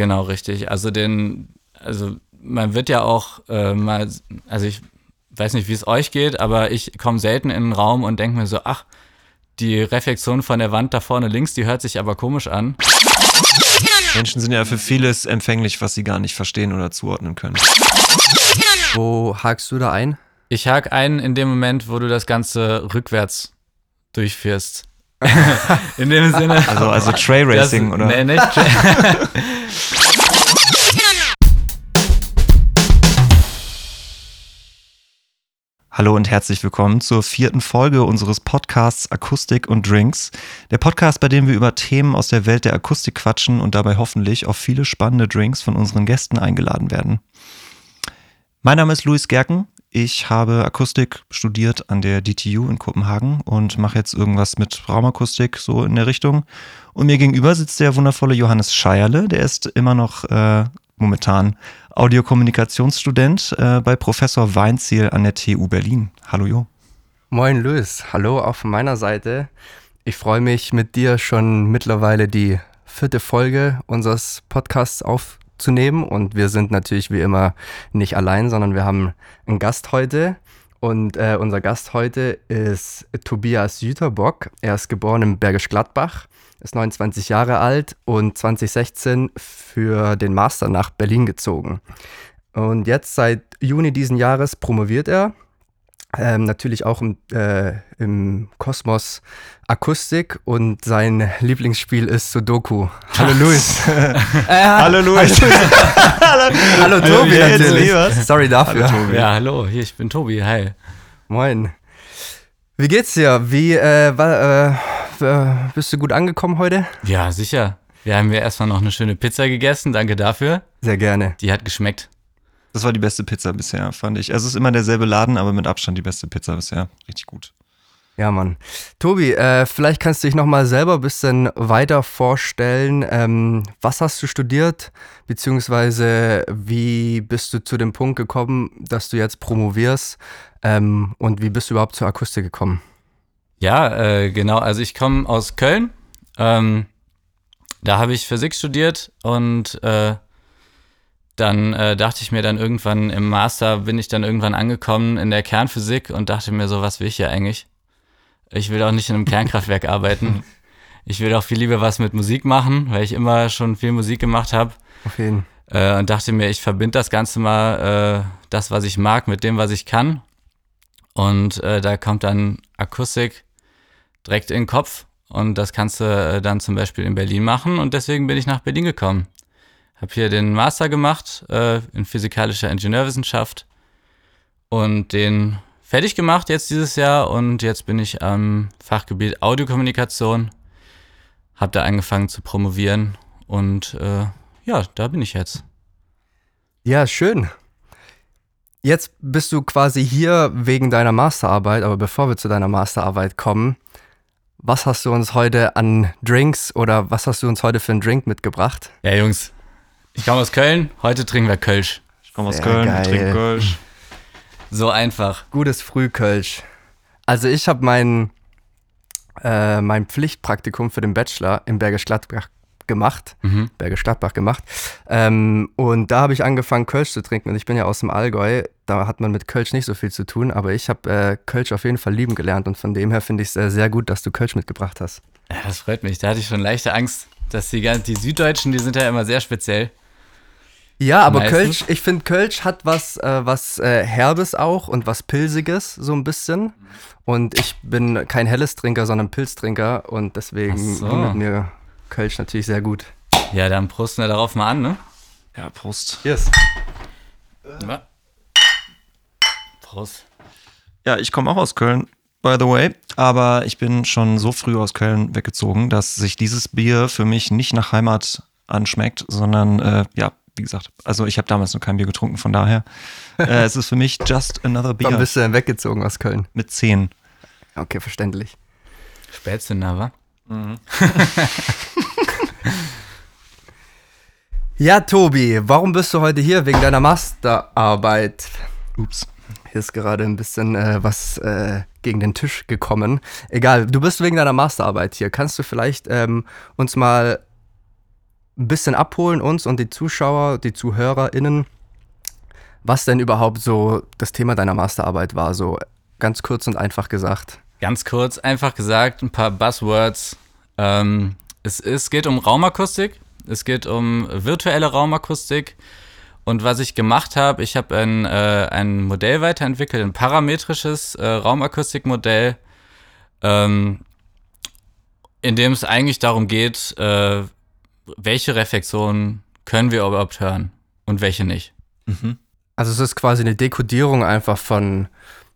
Genau, richtig. Also den, also man wird ja auch äh, mal, also ich weiß nicht, wie es euch geht, aber ich komme selten in einen Raum und denke mir so, ach, die Reflexion von der Wand da vorne links, die hört sich aber komisch an. Menschen sind ja für vieles empfänglich, was sie gar nicht verstehen oder zuordnen können. Wo hakst du da ein? Ich hake ein in dem Moment, wo du das Ganze rückwärts durchführst. In dem Sinne. Also, also Tray Racing, das, oder? Nee, nicht Tray. Hallo und herzlich willkommen zur vierten Folge unseres Podcasts Akustik und Drinks. Der Podcast, bei dem wir über Themen aus der Welt der Akustik quatschen und dabei hoffentlich auf viele spannende Drinks von unseren Gästen eingeladen werden. Mein Name ist Luis Gerken. Ich habe Akustik studiert an der DTU in Kopenhagen und mache jetzt irgendwas mit Raumakustik so in der Richtung. Und mir gegenüber sitzt der wundervolle Johannes Scheierle. Der ist immer noch äh, momentan Audiokommunikationsstudent äh, bei Professor Weinziel an der TU Berlin. Hallo Jo. Moin Luis, hallo auch von meiner Seite. Ich freue mich mit dir schon mittlerweile die vierte Folge unseres Podcasts aufzunehmen und wir sind natürlich wie immer nicht allein, sondern wir haben einen Gast heute und äh, unser Gast heute ist Tobias Jüterbock. Er ist geboren in Bergisch Gladbach, ist 29 Jahre alt und 2016 für den Master nach Berlin gezogen. Und jetzt seit Juni diesen Jahres promoviert er. Ähm, natürlich auch im, äh, im Kosmos Akustik und sein Lieblingsspiel ist Sudoku. Hallo Luis. äh, hallo Luis. hallo, hallo Tobi hallo, natürlich. Sorry dafür. Hallo, ja, hallo, hier, ich bin Tobi, hi. Moin. Wie geht's dir? Wie äh, war, äh, bist du gut angekommen heute? Ja, sicher. Wir haben ja erstmal noch eine schöne Pizza gegessen, danke dafür. Sehr gerne. Die hat geschmeckt. Das war die beste Pizza bisher, fand ich. Also es ist immer derselbe Laden, aber mit Abstand die beste Pizza bisher. Richtig gut. Ja, Mann. Tobi, äh, vielleicht kannst du dich nochmal selber ein bisschen weiter vorstellen. Ähm, was hast du studiert, beziehungsweise wie bist du zu dem Punkt gekommen, dass du jetzt promovierst ähm, und wie bist du überhaupt zur Akustik gekommen? Ja, äh, genau. Also ich komme aus Köln. Ähm, da habe ich Physik studiert und äh, dann äh, dachte ich mir dann irgendwann im Master bin ich dann irgendwann angekommen in der Kernphysik und dachte mir so, was will ich hier eigentlich? Ich will auch nicht in einem Kernkraftwerk arbeiten. Ich will auch viel lieber was mit Musik machen, weil ich immer schon viel Musik gemacht habe. Auf jeden äh, Und dachte mir, ich verbinde das Ganze mal, äh, das, was ich mag, mit dem, was ich kann. Und äh, da kommt dann Akustik direkt in den Kopf. Und das kannst du äh, dann zum Beispiel in Berlin machen. Und deswegen bin ich nach Berlin gekommen. Habe hier den Master gemacht äh, in physikalischer Ingenieurwissenschaft und den fertig gemacht jetzt dieses Jahr und jetzt bin ich am Fachgebiet Audiokommunikation, habe da angefangen zu promovieren und äh, ja, da bin ich jetzt. Ja, schön. Jetzt bist du quasi hier wegen deiner Masterarbeit, aber bevor wir zu deiner Masterarbeit kommen, was hast du uns heute an Drinks oder was hast du uns heute für einen Drink mitgebracht? Ja, Jungs, ich komme aus Köln, heute trinken wir Kölsch. Ich komme aus Sehr Köln, geil. trinken Kölsch. So einfach. Gutes Frühkölsch. Also ich habe mein, äh, mein Pflichtpraktikum für den Bachelor in Bergisch Gladbach gemacht, mhm. Bergisch Gladbach gemacht. Ähm, und da habe ich angefangen, Kölsch zu trinken. Und ich bin ja aus dem Allgäu. Da hat man mit Kölsch nicht so viel zu tun. Aber ich habe äh, Kölsch auf jeden Fall lieben gelernt. Und von dem her finde ich es äh, sehr gut, dass du Kölsch mitgebracht hast. Ja, das freut mich. Da hatte ich schon leichte Angst, dass die, die Süddeutschen, die sind ja immer sehr speziell. Ja, aber Meistens. Kölsch, ich finde, Kölsch hat was, äh, was äh, Herbes auch und was Pilsiges, so ein bisschen. Und ich bin kein helles Trinker, sondern Pilztrinker und deswegen so. wundert mir Kölsch natürlich sehr gut. Ja, dann prosten wir darauf mal an, ne? Ja, Prost. Yes. Ja. Prost. Ja, ich komme auch aus Köln, by the way. Aber ich bin schon so früh aus Köln weggezogen, dass sich dieses Bier für mich nicht nach Heimat anschmeckt, sondern äh, ja, wie gesagt, also ich habe damals noch kein Bier getrunken, von daher. Äh, es ist für mich just another beer. Wann bist du denn weggezogen aus Köln? Mit zehn. Okay, verständlich. Spätzünder, wa? Mhm. ja, Tobi, warum bist du heute hier? Wegen deiner Masterarbeit. Ups. Hier ist gerade ein bisschen äh, was äh, gegen den Tisch gekommen. Egal, du bist wegen deiner Masterarbeit hier. Kannst du vielleicht ähm, uns mal ein bisschen abholen, uns und die Zuschauer, die ZuhörerInnen, was denn überhaupt so das Thema deiner Masterarbeit war, so ganz kurz und einfach gesagt. Ganz kurz, einfach gesagt, ein paar Buzzwords. Ähm, es, es geht um Raumakustik, es geht um virtuelle Raumakustik. Und was ich gemacht habe, ich habe ein, äh, ein Modell weiterentwickelt, ein parametrisches äh, Raumakustikmodell, ähm, in dem es eigentlich darum geht, äh, welche Reflexionen können wir überhaupt hören und welche nicht. Mhm. Also es ist quasi eine Dekodierung einfach von,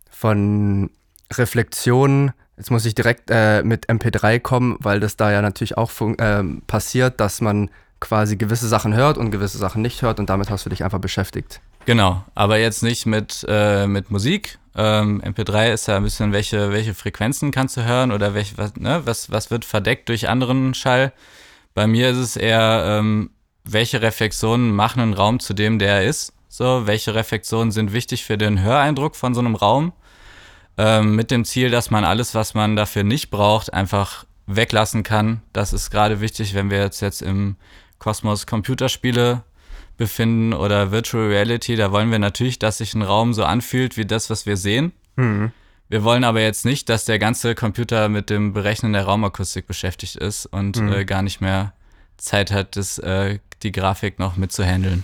von Reflexionen. Jetzt muss ich direkt äh, mit MP3 kommen, weil das da ja natürlich auch äh, passiert, dass man quasi gewisse Sachen hört und gewisse Sachen nicht hört und damit hast du dich einfach beschäftigt. Genau, aber jetzt nicht mit, äh, mit Musik. Ähm, MP3 ist ja ein bisschen, welche, welche Frequenzen kannst du hören oder welch, was, ne, was, was wird verdeckt durch anderen Schall. Bei mir ist es eher, ähm, welche Reflexionen machen einen Raum zu dem, der er ist. So, welche Reflexionen sind wichtig für den Höreindruck von so einem Raum. Ähm, mit dem Ziel, dass man alles, was man dafür nicht braucht, einfach weglassen kann. Das ist gerade wichtig, wenn wir jetzt, jetzt im Kosmos Computerspiele befinden oder Virtual Reality. Da wollen wir natürlich, dass sich ein Raum so anfühlt wie das, was wir sehen. Mhm. Wir wollen aber jetzt nicht, dass der ganze Computer mit dem Berechnen der Raumakustik beschäftigt ist und mhm. äh, gar nicht mehr Zeit hat, das, äh, die Grafik noch mitzuhandeln.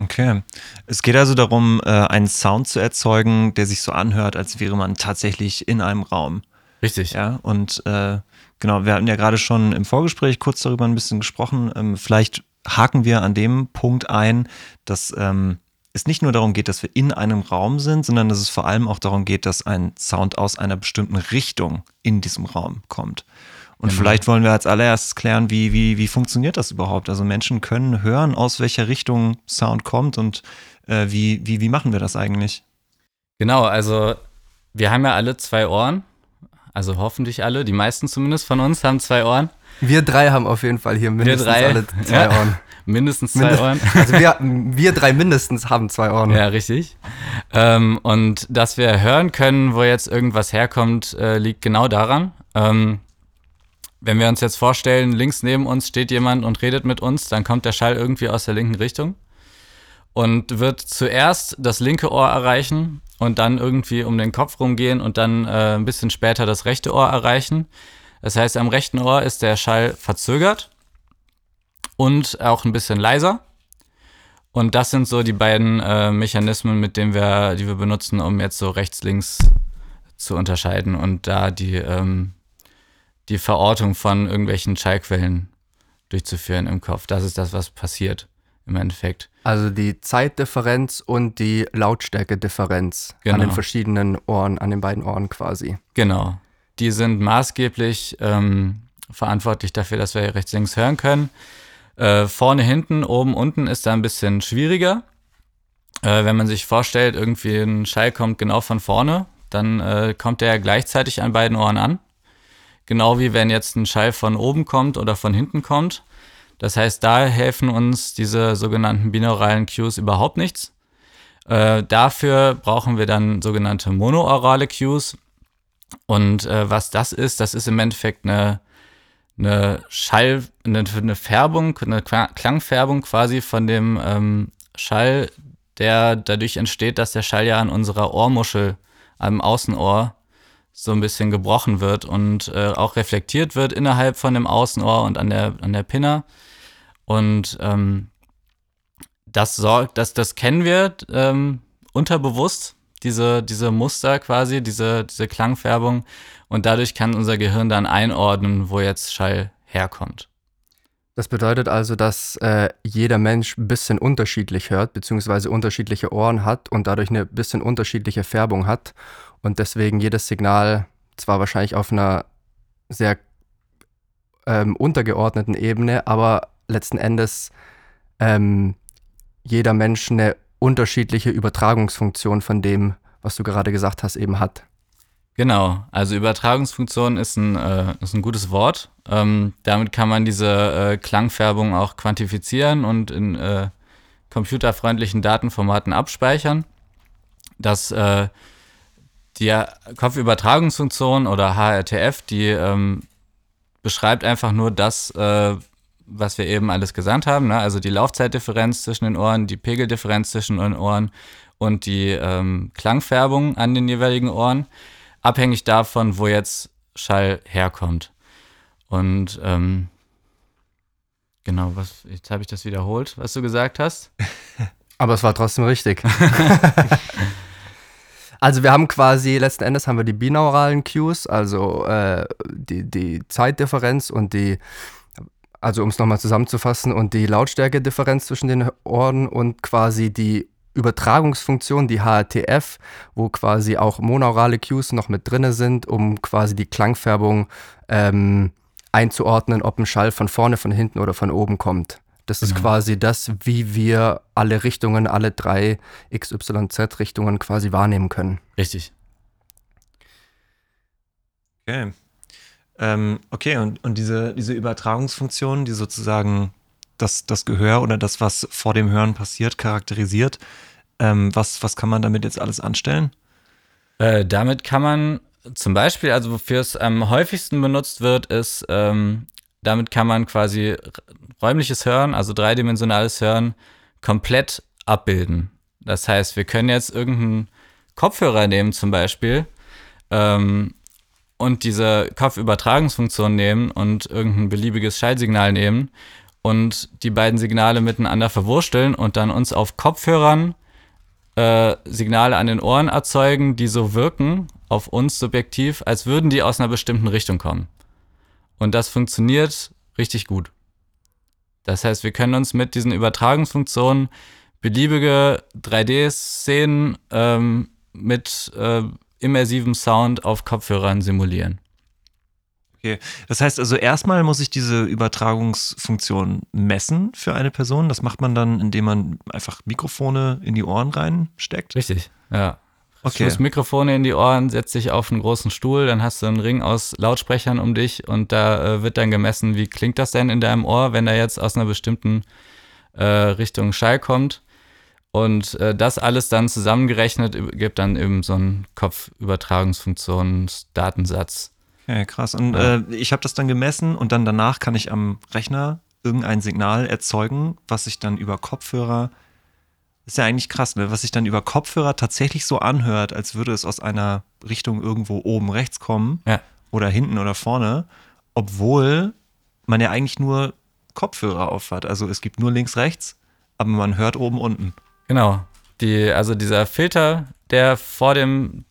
Okay. Es geht also darum, äh, einen Sound zu erzeugen, der sich so anhört, als wäre man tatsächlich in einem Raum. Richtig. Ja, und äh, genau, wir hatten ja gerade schon im Vorgespräch kurz darüber ein bisschen gesprochen. Ähm, vielleicht haken wir an dem Punkt ein, dass ähm, es nicht nur darum geht, dass wir in einem Raum sind, sondern dass es vor allem auch darum geht, dass ein Sound aus einer bestimmten Richtung in diesem Raum kommt. Und genau. vielleicht wollen wir als allererstes klären, wie, wie, wie funktioniert das überhaupt? Also Menschen können hören, aus welcher Richtung Sound kommt und äh, wie, wie, wie machen wir das eigentlich? Genau, also wir haben ja alle zwei Ohren. Also hoffentlich alle, die meisten zumindest von uns haben zwei Ohren. Wir drei haben auf jeden Fall hier mindestens alle zwei ja, Ohren. Mindestens zwei Mind Ohren. Also wir, wir drei mindestens haben zwei Ohren. Ja, richtig. Ähm, und dass wir hören können, wo jetzt irgendwas herkommt, äh, liegt genau daran. Ähm, wenn wir uns jetzt vorstellen, links neben uns steht jemand und redet mit uns, dann kommt der Schall irgendwie aus der linken Richtung und wird zuerst das linke Ohr erreichen und dann irgendwie um den Kopf rumgehen und dann äh, ein bisschen später das rechte Ohr erreichen. Das heißt, am rechten Ohr ist der Schall verzögert und auch ein bisschen leiser. Und das sind so die beiden äh, Mechanismen, mit denen wir, die wir benutzen, um jetzt so rechts-links zu unterscheiden und da die ähm, die Verortung von irgendwelchen Schallquellen durchzuführen im Kopf. Das ist das, was passiert im Endeffekt. Also die Zeitdifferenz und die Lautstärkedifferenz genau. an den genau. verschiedenen Ohren, an den beiden Ohren quasi. Genau. Die sind maßgeblich ähm, verantwortlich dafür, dass wir rechts, links hören können. Äh, vorne, hinten, oben, unten ist da ein bisschen schwieriger. Äh, wenn man sich vorstellt, irgendwie ein Schall kommt genau von vorne, dann äh, kommt der gleichzeitig an beiden Ohren an. Genau wie wenn jetzt ein Schall von oben kommt oder von hinten kommt. Das heißt, da helfen uns diese sogenannten binauralen Cues überhaupt nichts. Äh, dafür brauchen wir dann sogenannte monoaurale Cues. Und äh, was das ist, das ist im Endeffekt eine, eine Schall, eine, eine Färbung, eine Klangfärbung quasi von dem ähm, Schall, der dadurch entsteht, dass der Schall ja an unserer Ohrmuschel, am Außenohr, so ein bisschen gebrochen wird und äh, auch reflektiert wird innerhalb von dem Außenohr und an der, an der Pinna. Und ähm, das sorgt, das, das kennen wir ähm, unterbewusst, diese, diese Muster quasi, diese, diese Klangfärbung. Und dadurch kann unser Gehirn dann einordnen, wo jetzt Schall herkommt. Das bedeutet also, dass äh, jeder Mensch ein bisschen unterschiedlich hört, beziehungsweise unterschiedliche Ohren hat und dadurch eine bisschen unterschiedliche Färbung hat und deswegen jedes Signal zwar wahrscheinlich auf einer sehr ähm, untergeordneten Ebene, aber letzten Endes ähm, jeder Mensch eine unterschiedliche Übertragungsfunktion von dem, was du gerade gesagt hast, eben hat. Genau, also Übertragungsfunktion ist ein, äh, ist ein gutes Wort. Ähm, damit kann man diese äh, Klangfärbung auch quantifizieren und in äh, computerfreundlichen Datenformaten abspeichern. Das äh, die Kopfübertragungsfunktion oder HRTF, die ähm, beschreibt einfach nur das, äh, was wir eben alles gesandt haben, ne? also die Laufzeitdifferenz zwischen den Ohren, die Pegeldifferenz zwischen den Ohren und die ähm, Klangfärbung an den jeweiligen Ohren, abhängig davon, wo jetzt Schall herkommt. Und ähm, genau, was, jetzt habe ich das wiederholt, was du gesagt hast. Aber es war trotzdem richtig. also wir haben quasi, letzten Endes haben wir die binauralen Cues, also äh, die, die Zeitdifferenz und die, also um es nochmal zusammenzufassen, und die Lautstärkedifferenz zwischen den Ohren und quasi die Übertragungsfunktion, die HRTF, wo quasi auch monaurale Cues noch mit drin sind, um quasi die Klangfärbung ähm, einzuordnen, ob ein Schall von vorne, von hinten oder von oben kommt. Das genau. ist quasi das, wie wir alle Richtungen, alle drei XYZ-Richtungen quasi wahrnehmen können. Richtig. Okay. Ähm, okay, und, und diese, diese Übertragungsfunktion, die sozusagen das, das Gehör oder das, was vor dem Hören passiert, charakterisiert, ähm, was, was kann man damit jetzt alles anstellen? Äh, damit kann man zum Beispiel, also wofür es am häufigsten benutzt wird, ist, ähm, damit kann man quasi räumliches Hören, also dreidimensionales Hören, komplett abbilden. Das heißt, wir können jetzt irgendeinen Kopfhörer nehmen zum Beispiel ähm, und diese Kopfübertragungsfunktion nehmen und irgendein beliebiges Schallsignal nehmen und die beiden Signale miteinander verwursteln und dann uns auf Kopfhörern äh, Signale an den Ohren erzeugen, die so wirken auf uns subjektiv, als würden die aus einer bestimmten Richtung kommen. Und das funktioniert richtig gut. Das heißt, wir können uns mit diesen Übertragungsfunktionen beliebige 3D-Szenen ähm, mit äh, immersivem Sound auf Kopfhörern simulieren. Okay, das heißt also erstmal muss ich diese Übertragungsfunktion messen für eine Person. Das macht man dann, indem man einfach Mikrofone in die Ohren reinsteckt. Richtig, ja. Okay. Schuss Mikrofone in die Ohren, setzt dich auf einen großen Stuhl, dann hast du einen Ring aus Lautsprechern um dich und da äh, wird dann gemessen, wie klingt das denn in deinem Ohr, wenn da jetzt aus einer bestimmten äh, Richtung Schall kommt. Und äh, das alles dann zusammengerechnet gibt dann eben so einen Kopfübertragungsfunktionsdatensatz. Ja, krass. Und äh, ich habe das dann gemessen und dann danach kann ich am Rechner irgendein Signal erzeugen, was sich dann über Kopfhörer, ist ja eigentlich krass, ne? was sich dann über Kopfhörer tatsächlich so anhört, als würde es aus einer Richtung irgendwo oben rechts kommen ja. oder hinten oder vorne, obwohl man ja eigentlich nur Kopfhörer aufhat. Also es gibt nur links, rechts, aber man hört oben, unten. Genau. Die, also dieser Filter, der vor dem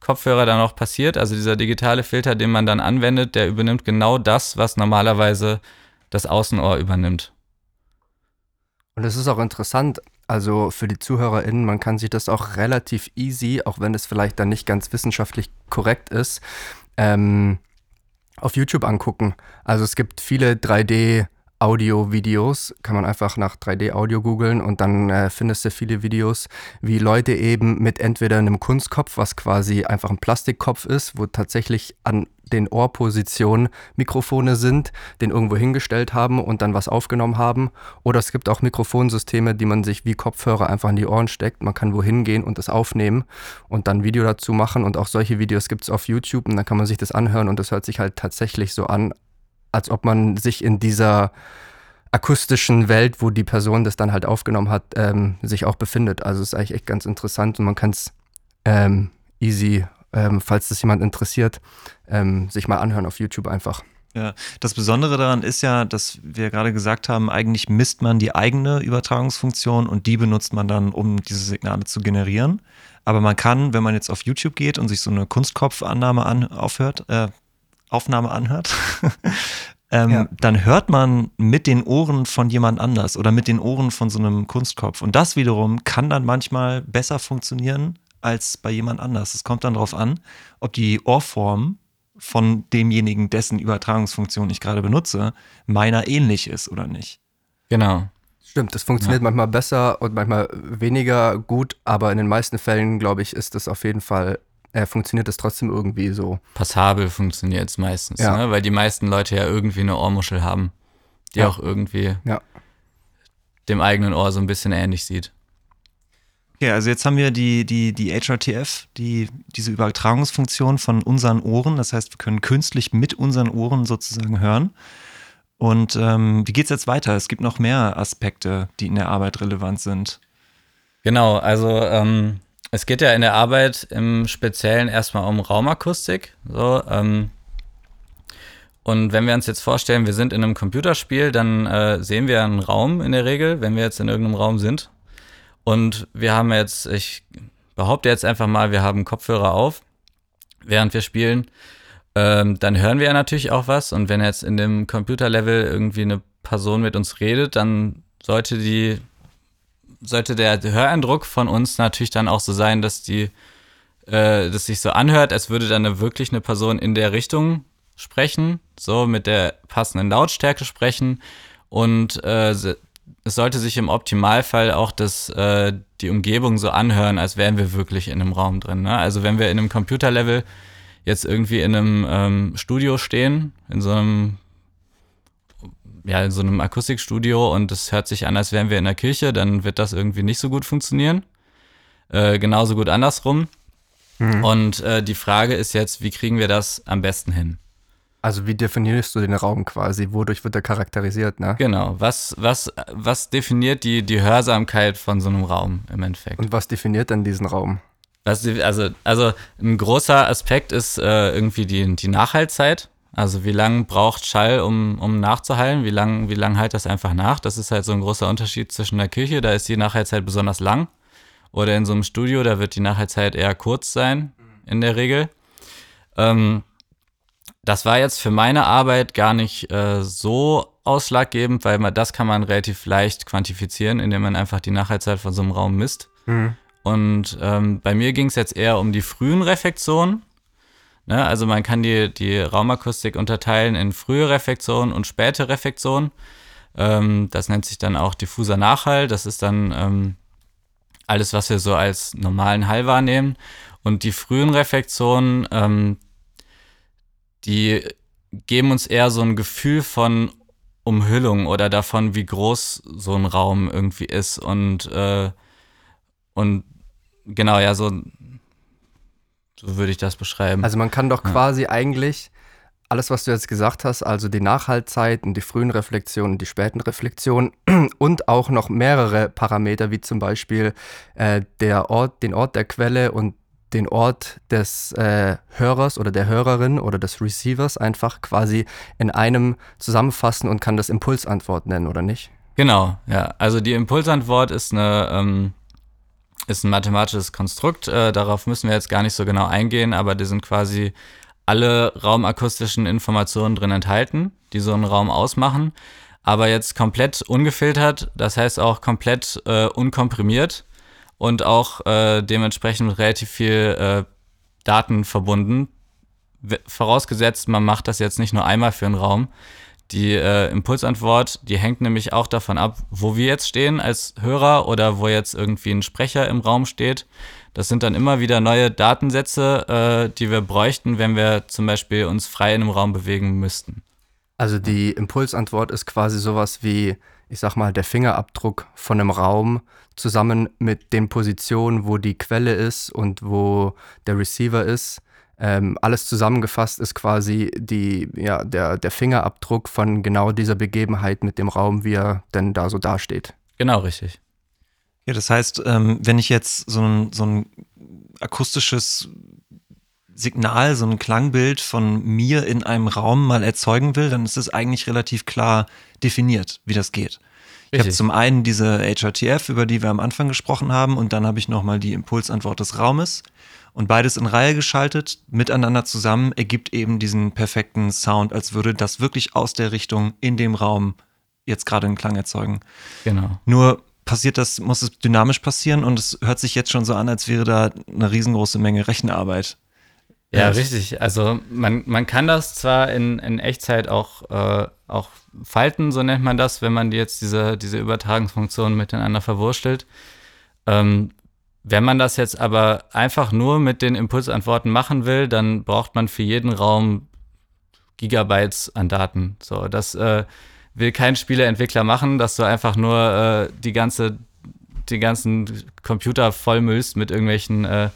Kopfhörer dann auch passiert. Also dieser digitale Filter, den man dann anwendet, der übernimmt genau das, was normalerweise das Außenohr übernimmt. Und es ist auch interessant, also für die ZuhörerInnen, man kann sich das auch relativ easy, auch wenn es vielleicht dann nicht ganz wissenschaftlich korrekt ist, ähm, auf YouTube angucken. Also es gibt viele 3D- Audio-Videos, kann man einfach nach 3D-Audio googeln und dann äh, findest du viele Videos, wie Leute eben mit entweder einem Kunstkopf, was quasi einfach ein Plastikkopf ist, wo tatsächlich an den Ohrpositionen Mikrofone sind, den irgendwo hingestellt haben und dann was aufgenommen haben. Oder es gibt auch Mikrofonsysteme, die man sich wie Kopfhörer einfach in die Ohren steckt. Man kann wohin gehen und das aufnehmen und dann ein Video dazu machen. Und auch solche Videos gibt es auf YouTube und dann kann man sich das anhören und das hört sich halt tatsächlich so an, als ob man sich in dieser akustischen Welt, wo die Person das dann halt aufgenommen hat, ähm, sich auch befindet. Also es ist eigentlich echt ganz interessant und man kann es ähm, easy, ähm, falls das jemand interessiert, ähm, sich mal anhören auf YouTube einfach. Ja, das Besondere daran ist ja, dass wir gerade gesagt haben, eigentlich misst man die eigene Übertragungsfunktion und die benutzt man dann, um diese Signale zu generieren. Aber man kann, wenn man jetzt auf YouTube geht und sich so eine Kunstkopfannahme an, aufhört, äh, Aufnahme anhört, ähm, ja. dann hört man mit den Ohren von jemand anders oder mit den Ohren von so einem Kunstkopf. Und das wiederum kann dann manchmal besser funktionieren als bei jemand anders. Es kommt dann darauf an, ob die Ohrform von demjenigen, dessen Übertragungsfunktion ich gerade benutze, meiner ähnlich ist oder nicht. Genau. Stimmt, das funktioniert ja. manchmal besser und manchmal weniger gut, aber in den meisten Fällen, glaube ich, ist das auf jeden Fall äh, funktioniert das trotzdem irgendwie so. Passabel funktioniert es meistens, ja. ne? weil die meisten Leute ja irgendwie eine Ohrmuschel haben, die ja. auch irgendwie ja. dem eigenen Ohr so ein bisschen ähnlich sieht. Okay, also jetzt haben wir die, die, die HRTF, die, diese Übertragungsfunktion von unseren Ohren. Das heißt, wir können künstlich mit unseren Ohren sozusagen hören. Und ähm, wie geht es jetzt weiter? Es gibt noch mehr Aspekte, die in der Arbeit relevant sind. Genau, also ähm, es geht ja in der Arbeit im Speziellen erstmal um Raumakustik. So, ähm, und wenn wir uns jetzt vorstellen, wir sind in einem Computerspiel, dann äh, sehen wir einen Raum in der Regel, wenn wir jetzt in irgendeinem Raum sind. Und wir haben jetzt, ich behaupte jetzt einfach mal, wir haben Kopfhörer auf, während wir spielen. Ähm, dann hören wir ja natürlich auch was. Und wenn jetzt in dem Computerlevel irgendwie eine Person mit uns redet, dann sollte die sollte der Höreindruck von uns natürlich dann auch so sein, dass die, äh, dass sich so anhört, als würde dann eine, wirklich eine Person in der Richtung sprechen, so mit der passenden Lautstärke sprechen und äh, es sollte sich im Optimalfall auch das, äh, die Umgebung so anhören, als wären wir wirklich in einem Raum drin. Ne? Also wenn wir in einem Computerlevel jetzt irgendwie in einem ähm, Studio stehen, in so einem ja, in so einem Akustikstudio und es hört sich an, als wären wir in der Kirche, dann wird das irgendwie nicht so gut funktionieren. Äh, genauso gut andersrum. Mhm. Und äh, die Frage ist jetzt, wie kriegen wir das am besten hin? Also wie definierst du den Raum quasi? Wodurch wird er charakterisiert, ne? Genau. Was, was, was definiert die, die Hörsamkeit von so einem Raum im Endeffekt? Und was definiert dann diesen Raum? Was, also, also ein großer Aspekt ist äh, irgendwie die, die Nachhaltzeit. Also wie lange braucht Schall, um, um nachzuhallen? Wie lange wie lang halt das einfach nach? Das ist halt so ein großer Unterschied zwischen der Kirche, da ist die Nachhaltzeit besonders lang. Oder in so einem Studio, da wird die Nachhaltzeit eher kurz sein, in der Regel. Ähm, das war jetzt für meine Arbeit gar nicht äh, so ausschlaggebend, weil man, das kann man relativ leicht quantifizieren, indem man einfach die Nachhaltzeit von so einem Raum misst. Mhm. Und ähm, bei mir ging es jetzt eher um die frühen Reflexionen. Ne? Also man kann die, die Raumakustik unterteilen in frühe Reflexion und späte Reflexion. Ähm, das nennt sich dann auch diffuser Nachhall. Das ist dann ähm, alles, was wir so als normalen Hall wahrnehmen. Und die frühen Reflexionen, ähm, die geben uns eher so ein Gefühl von Umhüllung oder davon, wie groß so ein Raum irgendwie ist. Und, äh, und genau, ja, so so würde ich das beschreiben. Also man kann doch quasi ja. eigentlich alles, was du jetzt gesagt hast, also die Nachhaltzeiten, die frühen Reflexionen, die späten Reflexionen und auch noch mehrere Parameter, wie zum Beispiel äh, der Ort, den Ort der Quelle und den Ort des äh, Hörers oder der Hörerin oder des Receivers einfach quasi in einem zusammenfassen und kann das Impulsantwort nennen, oder nicht? Genau, ja. Also die Impulsantwort ist eine ähm, ist ein mathematisches Konstrukt. Äh, darauf müssen wir jetzt gar nicht so genau eingehen, aber da sind quasi alle raumakustischen Informationen drin enthalten, die so einen Raum ausmachen. Aber jetzt komplett ungefiltert, das heißt auch komplett äh, unkomprimiert und auch äh, dementsprechend mit relativ viel äh, Daten verbunden. Vorausgesetzt, man macht das jetzt nicht nur einmal für einen Raum, die äh, Impulsantwort, die hängt nämlich auch davon ab, wo wir jetzt stehen als Hörer oder wo jetzt irgendwie ein Sprecher im Raum steht. Das sind dann immer wieder neue Datensätze, äh, die wir bräuchten, wenn wir zum Beispiel uns frei in einem Raum bewegen müssten. Also die Impulsantwort ist quasi sowas wie, ich sag mal, der Fingerabdruck von einem Raum zusammen mit den Positionen, wo die Quelle ist und wo der Receiver ist. Ähm, alles zusammengefasst ist quasi die, ja, der, der Fingerabdruck von genau dieser Begebenheit mit dem Raum, wie er denn da so dasteht. Genau, richtig. Ja, das heißt, ähm, wenn ich jetzt so ein, so ein akustisches Signal, so ein Klangbild von mir in einem Raum mal erzeugen will, dann ist es eigentlich relativ klar definiert, wie das geht. Ich habe zum einen diese HRTF, über die wir am Anfang gesprochen haben, und dann habe ich nochmal die Impulsantwort des Raumes und beides in Reihe geschaltet, miteinander zusammen, ergibt eben diesen perfekten Sound, als würde das wirklich aus der Richtung in dem Raum jetzt gerade einen Klang erzeugen. Genau. Nur passiert das, muss es dynamisch passieren und es hört sich jetzt schon so an, als wäre da eine riesengroße Menge Rechenarbeit. Ja, richtig. Also man, man kann das zwar in, in Echtzeit auch, äh, auch falten, so nennt man das, wenn man jetzt diese, diese Übertragungsfunktionen miteinander verwurstelt. Ähm, wenn man das jetzt aber einfach nur mit den Impulsantworten machen will, dann braucht man für jeden Raum Gigabytes an Daten. So, das äh, will kein Spieleentwickler machen, dass du einfach nur äh, die ganze, die ganzen Computer vollmüllst mit irgendwelchen, äh,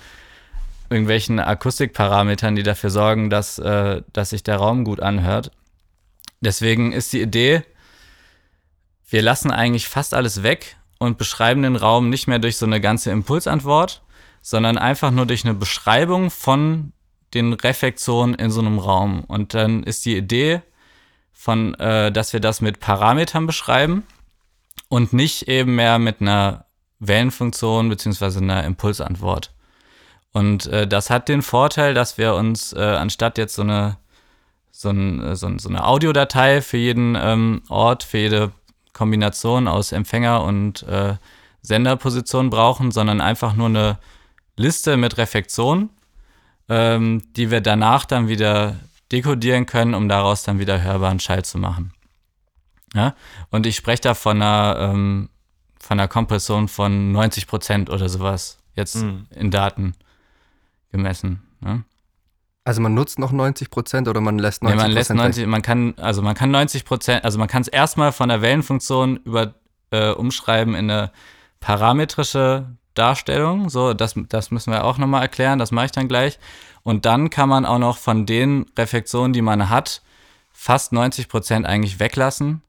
irgendwelchen Akustikparametern, die dafür sorgen, dass, äh, dass sich der Raum gut anhört. Deswegen ist die Idee, wir lassen eigentlich fast alles weg und beschreiben den Raum nicht mehr durch so eine ganze Impulsantwort, sondern einfach nur durch eine Beschreibung von den Reflexionen in so einem Raum. Und dann ist die Idee von, äh, dass wir das mit Parametern beschreiben und nicht eben mehr mit einer Wellenfunktion beziehungsweise einer Impulsantwort. Und äh, das hat den Vorteil, dass wir uns äh, anstatt jetzt so eine so, ein, so, so eine Audiodatei für jeden ähm, Ort, für jede Kombination aus Empfänger und äh, Senderposition brauchen, sondern einfach nur eine Liste mit Reflexionen, ähm, die wir danach dann wieder dekodieren können, um daraus dann wieder hörbaren Schall zu machen. Ja? Und ich spreche da von einer, ähm, von einer Kompression von 90 Prozent oder sowas, jetzt mhm. in Daten gemessen. Ne? Also man nutzt noch 90 Prozent oder man lässt 90 Prozent? Nee, man lässt 90, man kann, also man kann 90 Prozent, also man kann es erstmal von der Wellenfunktion über, äh, umschreiben in eine parametrische Darstellung. So, das, das müssen wir auch nochmal erklären, das mache ich dann gleich. Und dann kann man auch noch von den Reflexionen, die man hat, fast 90 Prozent eigentlich weglassen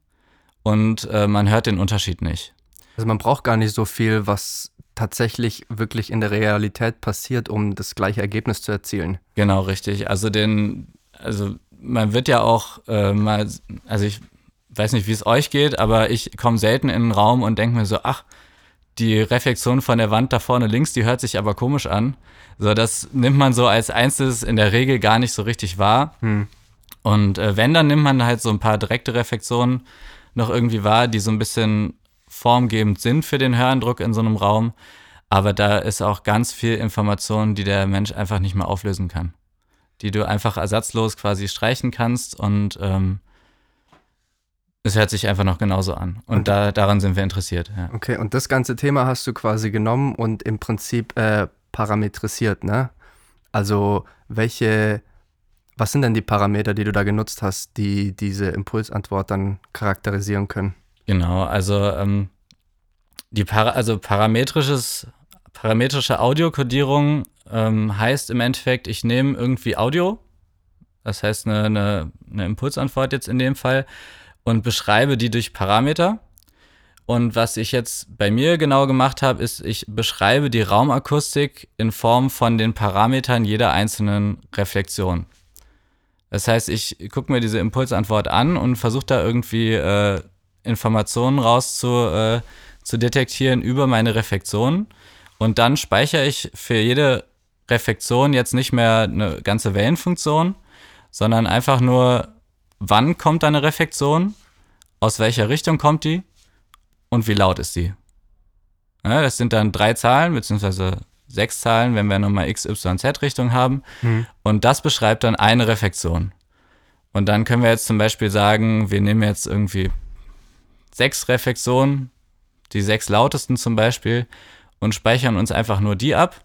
und äh, man hört den Unterschied nicht. Also man braucht gar nicht so viel, was tatsächlich wirklich in der Realität passiert, um das gleiche Ergebnis zu erzielen. Genau, richtig. Also den, also man wird ja auch äh, mal, also ich weiß nicht, wie es euch geht, aber ich komme selten in einen Raum und denke mir so, ach, die Reflexion von der Wand da vorne links, die hört sich aber komisch an. So, das nimmt man so als Einzelnes in der Regel gar nicht so richtig wahr. Hm. Und äh, wenn, dann nimmt man halt so ein paar direkte Reflexionen noch irgendwie wahr, die so ein bisschen formgebend sind für den Hörendruck in so einem Raum. Aber da ist auch ganz viel Information, die der Mensch einfach nicht mehr auflösen kann. Die du einfach ersatzlos quasi streichen kannst und ähm, es hört sich einfach noch genauso an. Und, und da, daran sind wir interessiert. Ja. Okay, und das ganze Thema hast du quasi genommen und im Prinzip äh, parametrisiert, ne? Also welche, was sind denn die Parameter, die du da genutzt hast, die diese Impulsantwort dann charakterisieren können? Genau, also ähm, die Para also parametrisches, parametrische Audiokodierung ähm, heißt im Endeffekt, ich nehme irgendwie Audio, das heißt eine, eine, eine Impulsantwort jetzt in dem Fall, und beschreibe die durch Parameter. Und was ich jetzt bei mir genau gemacht habe, ist, ich beschreibe die Raumakustik in Form von den Parametern jeder einzelnen Reflexion. Das heißt, ich gucke mir diese Impulsantwort an und versuche da irgendwie äh, Informationen raus zu, äh, zu detektieren über meine Reflexion. Und dann speichere ich für jede Reflexion jetzt nicht mehr eine ganze Wellenfunktion, sondern einfach nur, wann kommt eine Reflexion, aus welcher Richtung kommt die und wie laut ist die. Ja, das sind dann drei Zahlen, beziehungsweise sechs Zahlen, wenn wir nochmal X, Y, Z-Richtung haben. Mhm. Und das beschreibt dann eine Reflexion. Und dann können wir jetzt zum Beispiel sagen, wir nehmen jetzt irgendwie sechs Reflexionen, die sechs lautesten zum Beispiel, und speichern uns einfach nur die ab.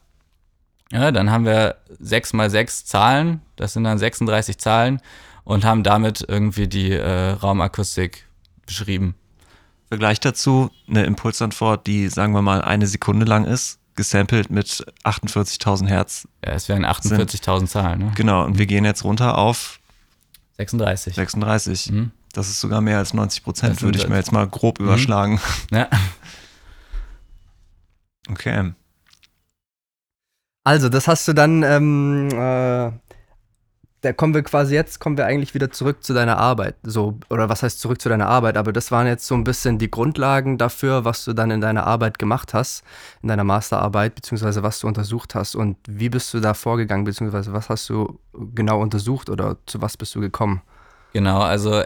Ja, dann haben wir sechs mal sechs Zahlen, das sind dann 36 Zahlen und haben damit irgendwie die äh, Raumakustik beschrieben. Vergleich dazu eine Impulsantwort, die sagen wir mal eine Sekunde lang ist, gesampelt mit 48.000 Hertz. Ja, es wären 48.000 Zahlen. Ne? Genau, und wir gehen jetzt runter auf 36. 36. Mhm. Das ist sogar mehr als 90 Prozent, würde ich mir jetzt mal grob mhm. überschlagen. Ja. Okay. Also, das hast du dann, ähm, äh, da kommen wir quasi jetzt, kommen wir eigentlich wieder zurück zu deiner Arbeit. So, oder was heißt zurück zu deiner Arbeit? Aber das waren jetzt so ein bisschen die Grundlagen dafür, was du dann in deiner Arbeit gemacht hast, in deiner Masterarbeit, beziehungsweise was du untersucht hast. Und wie bist du da vorgegangen, beziehungsweise was hast du genau untersucht oder zu was bist du gekommen? Genau, also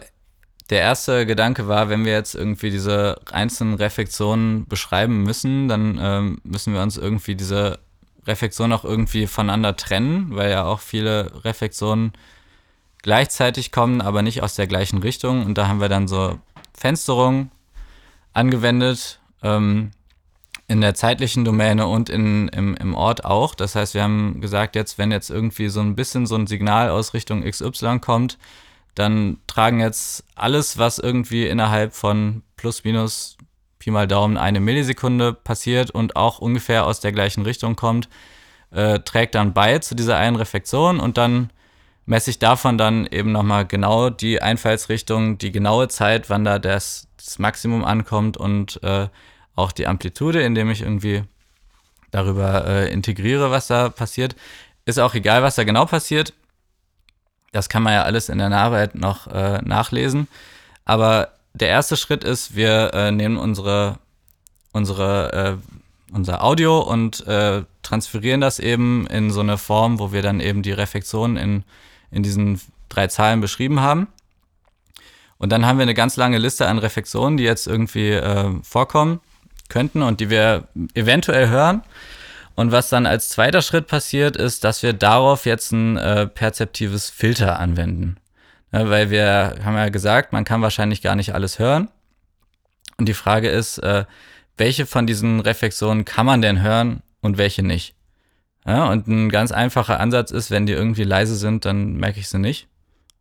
der erste Gedanke war, wenn wir jetzt irgendwie diese einzelnen Reflexionen beschreiben müssen, dann ähm, müssen wir uns irgendwie diese Reflexion auch irgendwie voneinander trennen, weil ja auch viele Reflexionen gleichzeitig kommen, aber nicht aus der gleichen Richtung. Und da haben wir dann so Fensterung angewendet ähm, in der zeitlichen Domäne und in, im, im Ort auch. Das heißt, wir haben gesagt, jetzt, wenn jetzt irgendwie so ein bisschen so ein Signal aus Richtung XY kommt, dann tragen jetzt alles, was irgendwie innerhalb von plus minus Pi mal Daumen eine Millisekunde passiert und auch ungefähr aus der gleichen Richtung kommt, äh, trägt dann bei zu dieser einen Reflexion und dann messe ich davon dann eben nochmal genau die Einfallsrichtung, die genaue Zeit, wann da das, das Maximum ankommt und äh, auch die Amplitude, indem ich irgendwie darüber äh, integriere, was da passiert. Ist auch egal, was da genau passiert. Das kann man ja alles in der Nacharbeit noch äh, nachlesen. Aber der erste Schritt ist, wir äh, nehmen unsere, unsere, äh, unser Audio und äh, transferieren das eben in so eine Form, wo wir dann eben die Reflexion in, in diesen drei Zahlen beschrieben haben. Und dann haben wir eine ganz lange Liste an Reflexionen, die jetzt irgendwie äh, vorkommen könnten und die wir eventuell hören. Und was dann als zweiter Schritt passiert, ist, dass wir darauf jetzt ein äh, perzeptives Filter anwenden. Ja, weil wir haben ja gesagt, man kann wahrscheinlich gar nicht alles hören. Und die Frage ist, äh, welche von diesen Reflexionen kann man denn hören und welche nicht? Ja, und ein ganz einfacher Ansatz ist, wenn die irgendwie leise sind, dann merke ich sie nicht.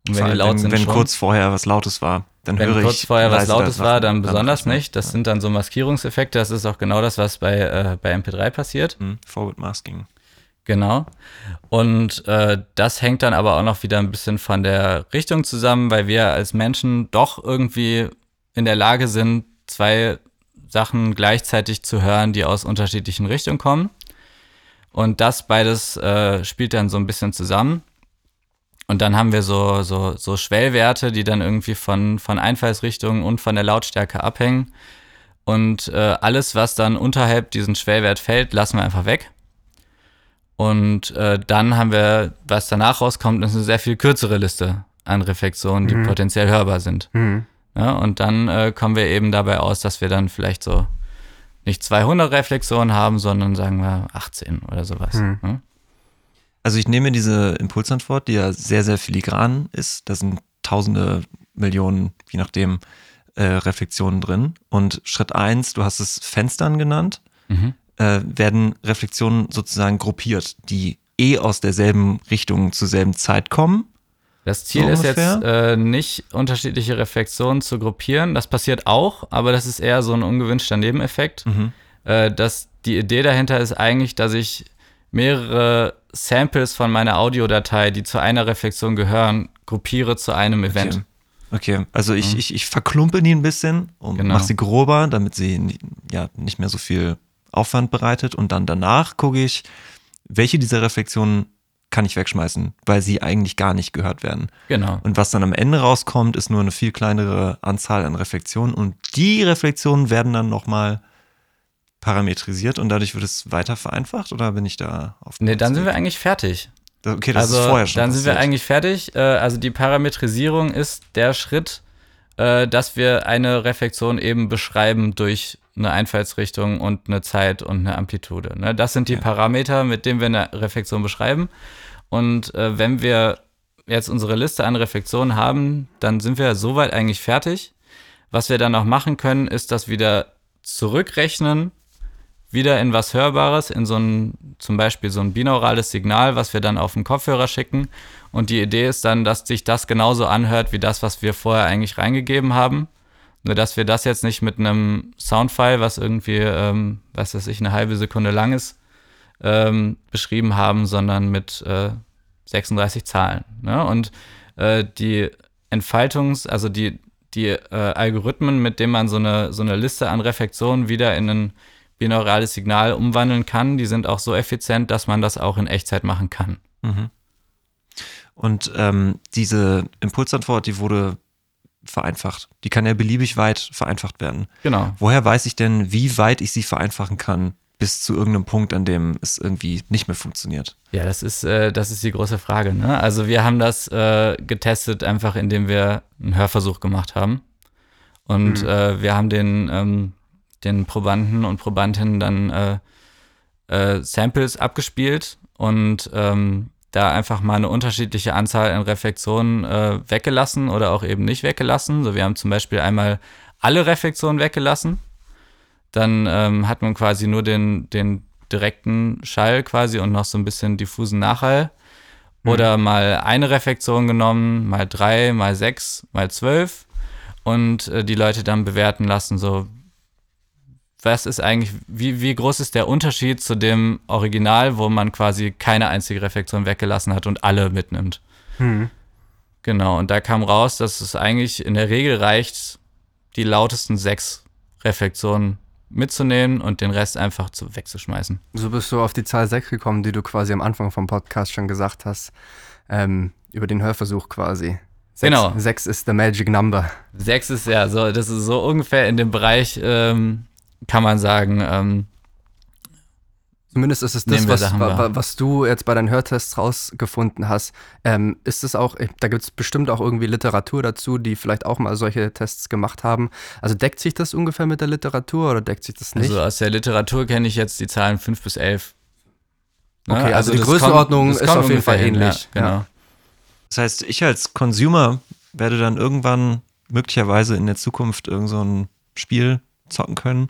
Und wenn die laut wenn, sind, wenn schon. kurz vorher was Lautes war, dann wenn höre ich. Kurz vorher was Lautes war, dann besonders dann nicht. Das ja. sind dann so Maskierungseffekte. Das ist auch genau das, was bei, äh, bei MP3 passiert. Mhm. Forward Masking. Genau. Und äh, das hängt dann aber auch noch wieder ein bisschen von der Richtung zusammen, weil wir als Menschen doch irgendwie in der Lage sind, zwei Sachen gleichzeitig zu hören, die aus unterschiedlichen Richtungen kommen. Und das beides äh, spielt dann so ein bisschen zusammen. Und dann haben wir so, so, so Schwellwerte, die dann irgendwie von, von Einfallsrichtungen und von der Lautstärke abhängen. Und äh, alles, was dann unterhalb diesen Schwellwert fällt, lassen wir einfach weg. Und äh, dann haben wir, was danach rauskommt, ist eine sehr viel kürzere Liste an Reflexionen, die mhm. potenziell hörbar sind. Mhm. Ja, und dann äh, kommen wir eben dabei aus, dass wir dann vielleicht so nicht 200 Reflexionen haben, sondern sagen wir 18 oder sowas. Mhm. Ja? Also ich nehme diese Impulsantwort, die ja sehr, sehr filigran ist. Da sind tausende, Millionen, je nachdem, äh, Reflexionen drin. Und Schritt eins, du hast es Fenstern genannt. Mhm äh, werden Reflexionen sozusagen gruppiert, die eh aus derselben Richtung zur selben Zeit kommen. Das Ziel so ist jetzt äh, nicht unterschiedliche Reflexionen zu gruppieren. Das passiert auch, aber das ist eher so ein ungewünschter Nebeneffekt. Mhm. Äh, dass die Idee dahinter ist eigentlich, dass ich mehrere Samples von meiner Audiodatei, die zu einer Reflexion gehören, gruppiere zu einem Event. Okay. Also ich, mhm. ich, ich verklumpe die ein bisschen und genau. mache sie grober, damit sie ja nicht mehr so viel Aufwand bereitet und dann danach gucke ich, welche dieser Reflexionen kann ich wegschmeißen, weil sie eigentlich gar nicht gehört werden. Genau. Und was dann am Ende rauskommt, ist nur eine viel kleinere Anzahl an Reflexionen und die Reflexionen werden dann nochmal parametrisiert und dadurch wird es weiter vereinfacht oder bin ich da auf Nee, dann sind wir eigentlich fertig. Okay, das also, ist vorher schon. Dann passiert. sind wir eigentlich fertig. Äh, also die Parametrisierung ist der Schritt, äh, dass wir eine Reflexion eben beschreiben durch eine Einfallsrichtung und eine Zeit und eine Amplitude. Ne? Das sind die ja. Parameter, mit denen wir eine Reflexion beschreiben. Und äh, wenn wir jetzt unsere Liste an Reflexionen haben, dann sind wir soweit eigentlich fertig. Was wir dann noch machen können, ist das wieder zurückrechnen, wieder in was Hörbares, in so ein, zum Beispiel so ein binaurales Signal, was wir dann auf den Kopfhörer schicken. Und die Idee ist dann, dass sich das genauso anhört wie das, was wir vorher eigentlich reingegeben haben. Nur dass wir das jetzt nicht mit einem Soundfile, was irgendwie, ähm, was weiß ich, eine halbe Sekunde lang ist, ähm, beschrieben haben, sondern mit äh, 36 Zahlen. Ne? Und äh, die Entfaltungs-, also die, die äh, Algorithmen, mit denen man so eine, so eine Liste an Reflexionen wieder in ein binaurales Signal umwandeln kann, die sind auch so effizient, dass man das auch in Echtzeit machen kann. Mhm. Und ähm, diese Impulsantwort, die wurde vereinfacht. Die kann ja beliebig weit vereinfacht werden. Genau. Woher weiß ich denn, wie weit ich sie vereinfachen kann, bis zu irgendeinem Punkt, an dem es irgendwie nicht mehr funktioniert? Ja, das ist, äh, das ist die große Frage. Ne? Also wir haben das äh, getestet, einfach indem wir einen Hörversuch gemacht haben. Und mhm. äh, wir haben den, ähm, den Probanden und Probandinnen dann äh, äh, Samples abgespielt und ähm, da einfach mal eine unterschiedliche Anzahl an Reflexionen äh, weggelassen oder auch eben nicht weggelassen. So, wir haben zum Beispiel einmal alle Reflexionen weggelassen. Dann ähm, hat man quasi nur den, den direkten Schall quasi und noch so ein bisschen diffusen Nachhall. Mhm. Oder mal eine Reflexion genommen, mal drei, mal sechs, mal zwölf. Und äh, die Leute dann bewerten lassen, so was ist eigentlich, wie, wie groß ist der Unterschied zu dem Original, wo man quasi keine einzige Reflexion weggelassen hat und alle mitnimmt? Hm. Genau, und da kam raus, dass es eigentlich in der Regel reicht, die lautesten sechs Reflexionen mitzunehmen und den Rest einfach zu wegzuschmeißen. So bist du auf die Zahl 6 gekommen, die du quasi am Anfang vom Podcast schon gesagt hast, ähm, über den Hörversuch quasi. Sechs, genau. Sechs ist the magic number. Sechs ist ja so, das ist so ungefähr in dem Bereich, ähm, kann man sagen, ähm, Zumindest ist es das, was, was, du jetzt bei deinen Hörtests rausgefunden hast. Ähm, ist es auch, da gibt es bestimmt auch irgendwie Literatur dazu, die vielleicht auch mal solche Tests gemacht haben. Also deckt sich das ungefähr mit der Literatur oder deckt sich das nicht? Also aus der Literatur kenne ich jetzt die Zahlen 5 bis 11. Ne? Okay, also, also die Größenordnung kommt, ist auf jeden Fall ähnlich. Ja, genau. Das heißt, ich als Consumer werde dann irgendwann möglicherweise in der Zukunft irgend so ein Spiel zocken können,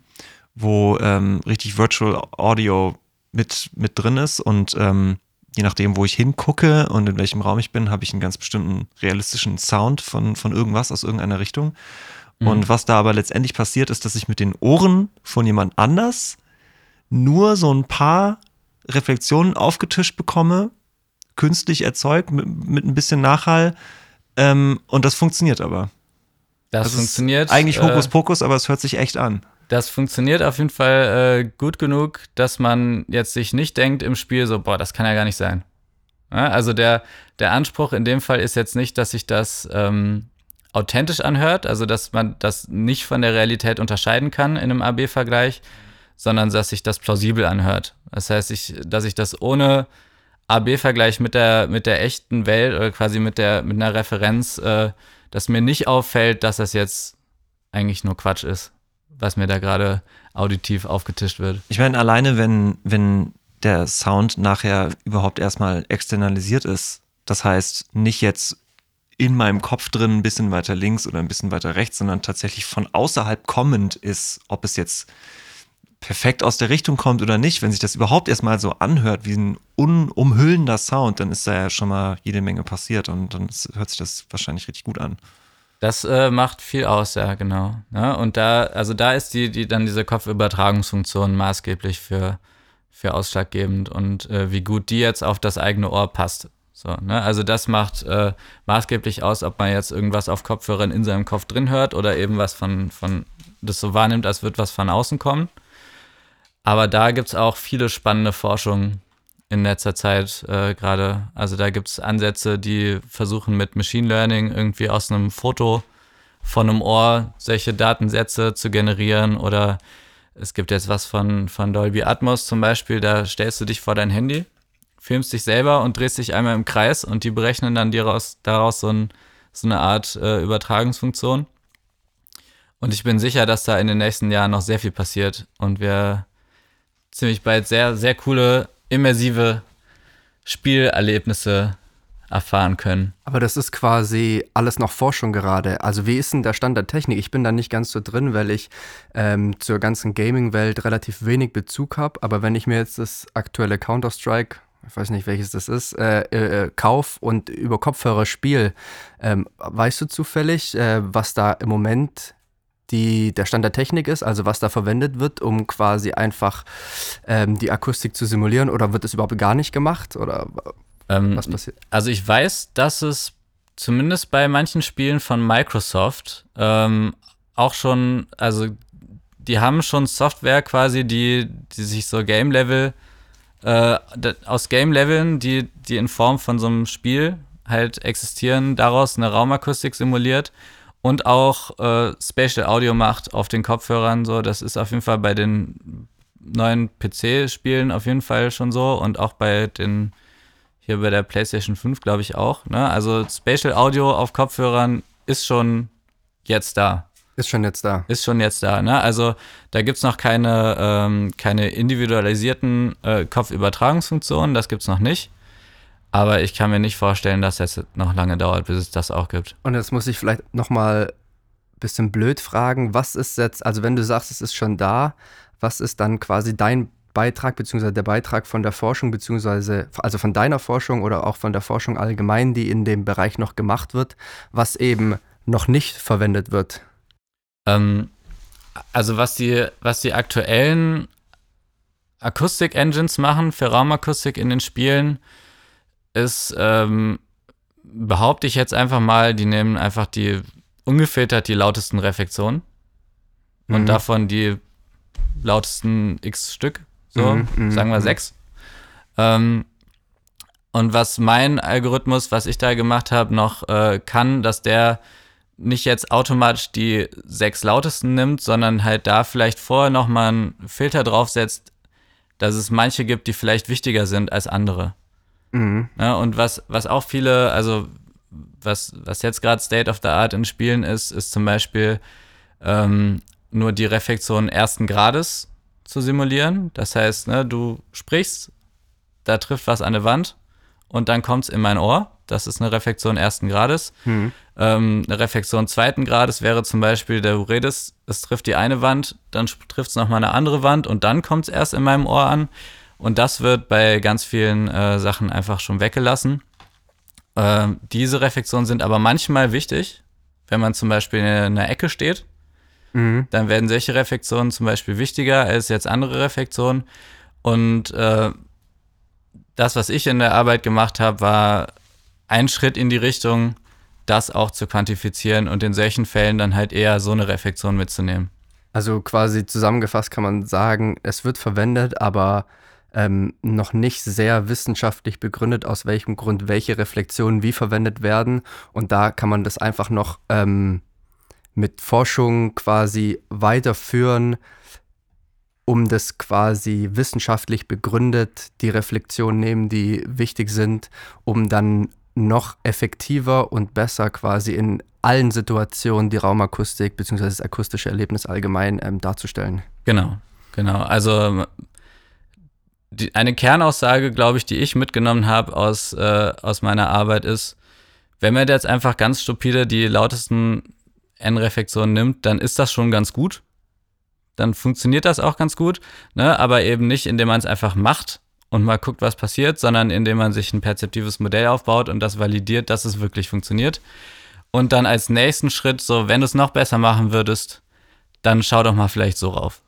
wo ähm, richtig Virtual Audio mit, mit drin ist und ähm, je nachdem, wo ich hingucke und in welchem Raum ich bin, habe ich einen ganz bestimmten realistischen Sound von, von irgendwas aus irgendeiner Richtung. Mhm. Und was da aber letztendlich passiert, ist, dass ich mit den Ohren von jemand anders nur so ein paar Reflexionen aufgetischt bekomme, künstlich erzeugt, mit, mit ein bisschen Nachhall. Ähm, und das funktioniert aber. Das, das funktioniert. eigentlich Hokuspokus, äh, aber es hört sich echt an. Das funktioniert auf jeden Fall äh, gut genug, dass man jetzt sich nicht denkt im Spiel so, boah, das kann ja gar nicht sein. Ja, also der, der Anspruch in dem Fall ist jetzt nicht, dass sich das ähm, authentisch anhört, also dass man das nicht von der Realität unterscheiden kann in einem AB-Vergleich, sondern dass sich das plausibel anhört. Das heißt, ich, dass ich das ohne AB-Vergleich mit der, mit der echten Welt oder quasi mit, der, mit einer Referenz, äh, dass mir nicht auffällt, dass das jetzt eigentlich nur Quatsch ist was mir da gerade auditiv aufgetischt wird. Ich meine, alleine wenn, wenn der Sound nachher überhaupt erstmal externalisiert ist, das heißt nicht jetzt in meinem Kopf drin ein bisschen weiter links oder ein bisschen weiter rechts, sondern tatsächlich von außerhalb kommend ist, ob es jetzt perfekt aus der Richtung kommt oder nicht, wenn sich das überhaupt erstmal so anhört wie ein unumhüllender Sound, dann ist da ja schon mal jede Menge passiert und dann hört sich das wahrscheinlich richtig gut an. Das äh, macht viel aus, ja, genau. Ja, und da, also da ist die, die dann diese Kopfübertragungsfunktion maßgeblich für, für ausschlaggebend und äh, wie gut die jetzt auf das eigene Ohr passt. So, ne? Also das macht äh, maßgeblich aus, ob man jetzt irgendwas auf Kopfhörern in seinem Kopf drin hört oder eben was von, von das so wahrnimmt, als wird was von außen kommen. Aber da gibt es auch viele spannende Forschungen in letzter Zeit äh, gerade. Also da gibt es Ansätze, die versuchen mit Machine Learning irgendwie aus einem Foto von einem Ohr solche Datensätze zu generieren oder es gibt jetzt was von, von Dolby Atmos zum Beispiel, da stellst du dich vor dein Handy, filmst dich selber und drehst dich einmal im Kreis und die berechnen dann daraus, daraus so, ein, so eine Art äh, Übertragungsfunktion. Und ich bin sicher, dass da in den nächsten Jahren noch sehr viel passiert und wir ziemlich bald sehr, sehr coole immersive Spielerlebnisse erfahren können. Aber das ist quasi alles noch Forschung gerade. Also wie ist denn der Stand der Technik? Ich bin da nicht ganz so drin, weil ich ähm, zur ganzen Gaming-Welt relativ wenig Bezug habe. Aber wenn ich mir jetzt das aktuelle Counter-Strike, ich weiß nicht welches das ist, äh, äh, äh kauf und über Kopfhörer spiele, ähm, weißt du zufällig, äh, was da im Moment die, der Stand der Technik ist, also was da verwendet wird, um quasi einfach ähm, die Akustik zu simulieren oder wird es überhaupt gar nicht gemacht oder ähm, was passiert? Also ich weiß, dass es zumindest bei manchen Spielen von Microsoft ähm, auch schon, also die haben schon Software quasi, die, die sich so Game-Level, äh, aus Game-Leveln, die, die in Form von so einem Spiel halt existieren, daraus eine Raumakustik simuliert und auch äh, Spatial Audio macht auf den Kopfhörern. So, das ist auf jeden Fall bei den neuen PC-Spielen auf jeden Fall schon so und auch bei den hier bei der PlayStation 5 glaube ich auch. Ne? Also Spatial Audio auf Kopfhörern ist schon jetzt da. Ist schon jetzt da. Ist schon jetzt da, ne? Also da gibt es noch keine, ähm, keine individualisierten äh, Kopfübertragungsfunktionen, das gibt es noch nicht. Aber ich kann mir nicht vorstellen, dass es noch lange dauert, bis es das auch gibt. Und jetzt muss ich vielleicht nochmal ein bisschen blöd fragen, was ist jetzt, also wenn du sagst, es ist schon da, was ist dann quasi dein Beitrag, beziehungsweise der Beitrag von der Forschung, beziehungsweise also von deiner Forschung oder auch von der Forschung allgemein, die in dem Bereich noch gemacht wird, was eben noch nicht verwendet wird? Ähm, also was die, was die aktuellen Akustik-Engines machen für Raumakustik in den Spielen, ist ähm, behaupte ich jetzt einfach mal, die nehmen einfach die ungefiltert die lautesten Reflexionen und Mhm. davon die lautesten x Stück, so Mhm, mhm, sagen wir mhm. sechs. Ähm, und was mein Algorithmus, was ich da gemacht habe, noch äh, kann, dass der nicht jetzt automatisch die sechs lautesten nimmt, sondern halt da vielleicht vorher noch mal einen Filter draufsetzt, dass es manche gibt, die vielleicht wichtiger sind als andere. Mhm. Ja, und was, was auch viele, also was, was jetzt gerade State of the Art in Spielen ist, ist zum Beispiel ähm, nur die Reflexion ersten Grades zu simulieren. Das heißt, ne, du sprichst, da trifft was an eine Wand und dann kommt es in mein Ohr. Das ist eine Reflexion ersten Grades. Mhm. Ähm, eine Reflexion zweiten Grades wäre zum Beispiel, du redest, es trifft die eine Wand, dann trifft es nochmal eine andere Wand und dann kommt es erst in meinem Ohr an. Und das wird bei ganz vielen äh, Sachen einfach schon weggelassen. Ähm, diese Reflexionen sind aber manchmal wichtig, wenn man zum Beispiel in einer Ecke steht. Mhm. Dann werden solche Reflexionen zum Beispiel wichtiger als jetzt andere Reflexionen. Und äh, das, was ich in der Arbeit gemacht habe, war ein Schritt in die Richtung, das auch zu quantifizieren und in solchen Fällen dann halt eher so eine Reflexion mitzunehmen. Also quasi zusammengefasst kann man sagen, es wird verwendet, aber ähm, noch nicht sehr wissenschaftlich begründet, aus welchem Grund welche Reflexionen wie verwendet werden. Und da kann man das einfach noch ähm, mit Forschung quasi weiterführen, um das quasi wissenschaftlich begründet, die Reflexionen nehmen, die wichtig sind, um dann noch effektiver und besser quasi in allen Situationen die Raumakustik bzw. das akustische Erlebnis allgemein ähm, darzustellen. Genau, genau. Also die, eine Kernaussage, glaube ich, die ich mitgenommen habe aus, äh, aus meiner Arbeit ist, wenn man jetzt einfach ganz stupide die lautesten N-Reflexionen nimmt, dann ist das schon ganz gut. Dann funktioniert das auch ganz gut, ne? aber eben nicht, indem man es einfach macht und mal guckt, was passiert, sondern indem man sich ein perzeptives Modell aufbaut und das validiert, dass es wirklich funktioniert. Und dann als nächsten Schritt, so, wenn du es noch besser machen würdest, dann schau doch mal vielleicht so rauf.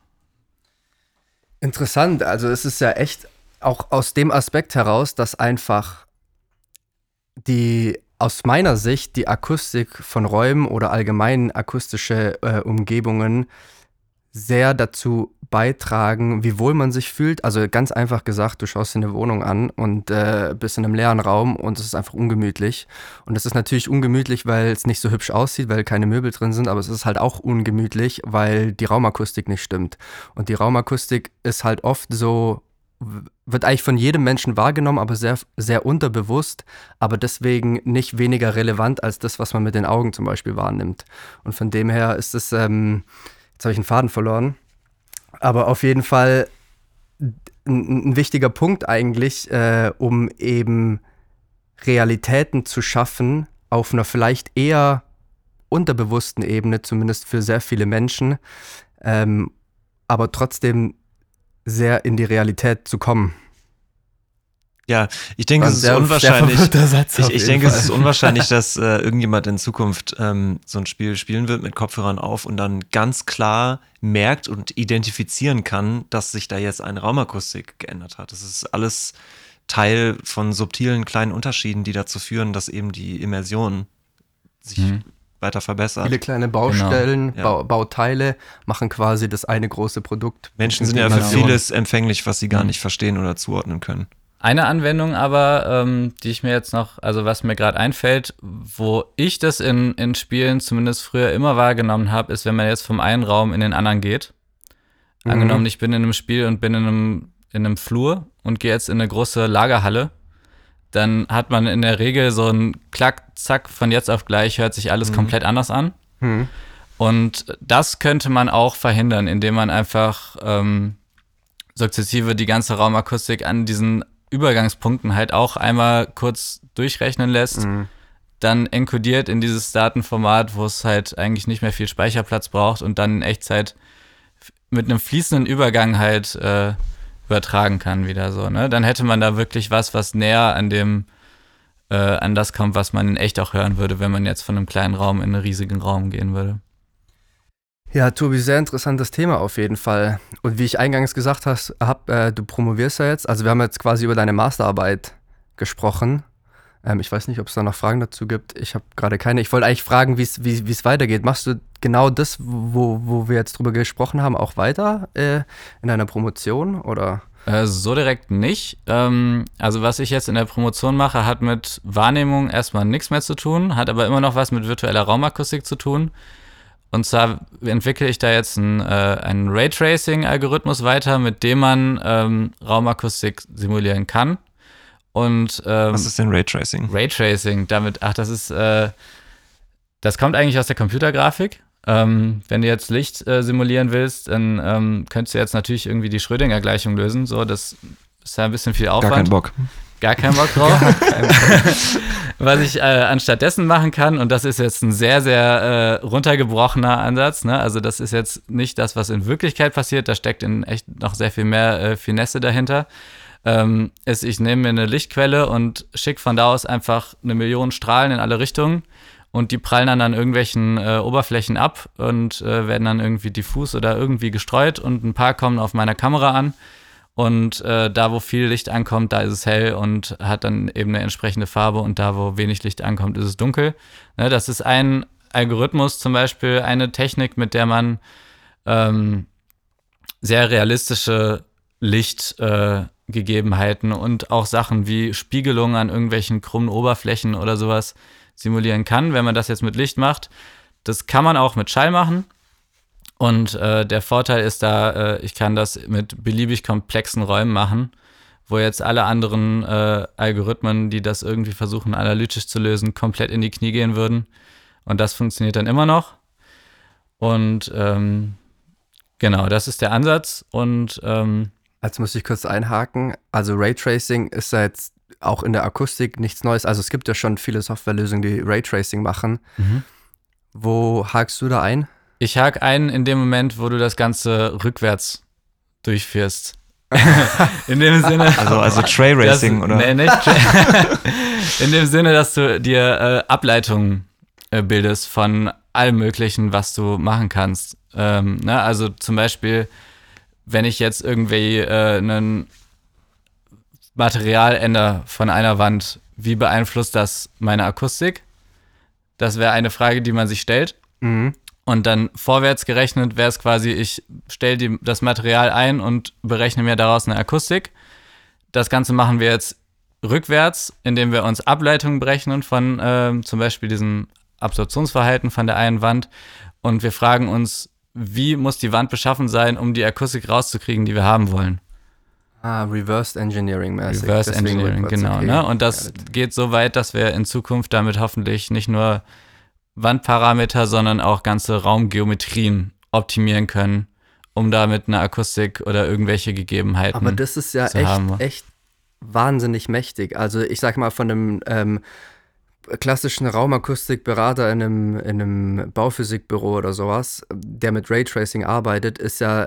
Interessant, also es ist ja echt auch aus dem Aspekt heraus, dass einfach die aus meiner Sicht die Akustik von Räumen oder allgemein akustische äh, Umgebungen sehr dazu beitragen, wie wohl man sich fühlt. Also ganz einfach gesagt, du schaust dir eine Wohnung an und äh, bist in einem leeren Raum und es ist einfach ungemütlich. Und es ist natürlich ungemütlich, weil es nicht so hübsch aussieht, weil keine Möbel drin sind, aber es ist halt auch ungemütlich, weil die Raumakustik nicht stimmt. Und die Raumakustik ist halt oft so, wird eigentlich von jedem Menschen wahrgenommen, aber sehr, sehr unterbewusst, aber deswegen nicht weniger relevant als das, was man mit den Augen zum Beispiel wahrnimmt. Und von dem her ist es, ähm, jetzt habe ich einen Faden verloren, aber auf jeden Fall ein, ein wichtiger Punkt eigentlich, äh, um eben Realitäten zu schaffen auf einer vielleicht eher unterbewussten Ebene, zumindest für sehr viele Menschen, ähm, aber trotzdem sehr in die Realität zu kommen. Ja, ich denke, es ist unwahrscheinlich. Ich, ich denke, es Fall. ist unwahrscheinlich, dass äh, irgendjemand in Zukunft ähm, so ein Spiel spielen wird mit Kopfhörern auf und dann ganz klar merkt und identifizieren kann, dass sich da jetzt eine Raumakustik geändert hat. Das ist alles Teil von subtilen kleinen Unterschieden, die dazu führen, dass eben die Immersion sich Mhm. weiter verbessert. Viele kleine Baustellen, Ja. Bau, Bauteile machen quasi das eine große Produkt. Menschen sind ja für vieles empfänglich, was sie gar Mhm. nicht verstehen oder zuordnen können. Eine Anwendung aber, ähm, die ich mir jetzt noch, also was mir gerade einfällt, wo ich das in, in Spielen zumindest früher immer wahrgenommen habe, ist, wenn man jetzt vom einen Raum in den anderen geht. Mhm. Angenommen, ich bin in einem Spiel und bin in einem, in einem Flur und gehe jetzt in eine große Lagerhalle, dann hat man in der Regel so ein Klack, Zack, von jetzt auf gleich hört sich alles Mhm. komplett anders an. Hm. Und das könnte man auch verhindern, indem man einfach ähm, sukzessive die ganze Raumakustik an diesen Übergangspunkten halt auch einmal kurz durchrechnen lässt, Mhm. dann enkodiert in dieses Datenformat, wo es halt eigentlich nicht mehr viel Speicherplatz braucht und dann in Echtzeit mit einem fließenden Übergang halt äh, übertragen kann wieder so. Ne? Dann hätte man da wirklich was, was näher an dem äh, an das kommt, was man in echt auch hören würde, wenn man jetzt von einem kleinen Raum in einen riesigen Raum gehen würde. Ja, Tobi, sehr interessantes Thema auf jeden Fall. Und wie ich eingangs gesagt hast, hab, äh, du promovierst ja jetzt, also wir haben jetzt quasi über deine Masterarbeit gesprochen. Ähm, ich weiß nicht, ob es da noch Fragen dazu gibt. Ich habe gerade keine. Ich wollte eigentlich fragen, wie es weitergeht. Machst du genau das, wo, wo wir jetzt drüber gesprochen haben, auch weiter äh, in deiner Promotion oder? Äh, so direkt nicht. Ähm, also was ich jetzt in der Promotion mache, hat mit Wahrnehmung erstmal nichts mehr zu tun, hat aber immer noch was mit virtueller Raumakustik zu tun. Und zwar entwickle ich da jetzt einen, äh, einen Raytracing-Algorithmus weiter, mit dem man ähm, Raumakustik simulieren kann. Und ähm, was ist denn Raytracing? Raytracing, damit, ach, das ist, äh, das kommt eigentlich aus der Computergrafik. Ähm, wenn du jetzt Licht äh, simulieren willst, dann ähm, könntest du jetzt natürlich irgendwie die Schrödinger-Gleichung lösen. So, das ist ja ein bisschen viel Aufwand. Gar keinen Bock. Gar keinen Bock drauf. Was ich äh, anstattdessen machen kann, und das ist jetzt ein sehr, sehr äh, runtergebrochener Ansatz, ne? also das ist jetzt nicht das, was in Wirklichkeit passiert, da steckt in echt noch sehr viel mehr äh, Finesse dahinter, ähm, ist, ich nehme mir eine Lichtquelle und schicke von da aus einfach eine Million Strahlen in alle Richtungen und die prallen dann an irgendwelchen äh, Oberflächen ab und äh, werden dann irgendwie diffus oder irgendwie gestreut und ein paar kommen auf meiner Kamera an und äh, da, wo viel Licht ankommt, da ist es hell und hat dann eben eine entsprechende Farbe und da, wo wenig Licht ankommt, ist es dunkel. Ne, das ist ein Algorithmus zum Beispiel, eine Technik, mit der man ähm, sehr realistische Lichtgegebenheiten äh, und auch Sachen wie Spiegelungen an irgendwelchen krummen Oberflächen oder sowas simulieren kann, wenn man das jetzt mit Licht macht. Das kann man auch mit Schall machen. Und äh, der Vorteil ist da, äh, ich kann das mit beliebig komplexen Räumen machen, wo jetzt alle anderen äh, Algorithmen, die das irgendwie versuchen analytisch zu lösen, komplett in die Knie gehen würden. Und das funktioniert dann immer noch. Und ähm, genau, das ist der Ansatz. Und ähm, Jetzt muss ich kurz einhaken. Also Raytracing ist ja jetzt auch in der Akustik nichts Neues. Also es gibt ja schon viele Softwarelösungen, die Raytracing machen. Mhm. Wo hakst du da ein? Ich hake ein in dem Moment, wo du das Ganze rückwärts durchführst. in dem Sinne. Also, also Tray Racing, oder? Nee, nicht Tray. in dem Sinne, dass du dir äh, Ableitungen äh, bildest von allem Möglichen, was du machen kannst. Ähm, ne? Also zum Beispiel, wenn ich jetzt irgendwie äh, ein Material ändere von einer Wand, wie beeinflusst das meine Akustik? Das wäre eine Frage, die man sich stellt. Mhm. Und dann vorwärts gerechnet wäre es quasi, ich stelle das Material ein und berechne mir daraus eine Akustik. Das Ganze machen wir jetzt rückwärts, indem wir uns Ableitungen berechnen von äh, zum Beispiel diesem Absorptionsverhalten von der einen Wand. Und wir fragen uns, wie muss die Wand beschaffen sein, um die Akustik rauszukriegen, die wir haben wollen. Ah, Reverse Engineering mäßig. Reverse Engineering, genau. Okay. Ne? Und das geht so weit, dass wir in Zukunft damit hoffentlich nicht nur Wandparameter, sondern auch ganze Raumgeometrien optimieren können, um damit eine Akustik oder irgendwelche Gegebenheiten Aber das ist ja echt, haben. echt wahnsinnig mächtig. Also ich sag mal von einem ähm, klassischen Raumakustikberater in einem, in einem Bauphysikbüro oder sowas, der mit Raytracing arbeitet, ist ja,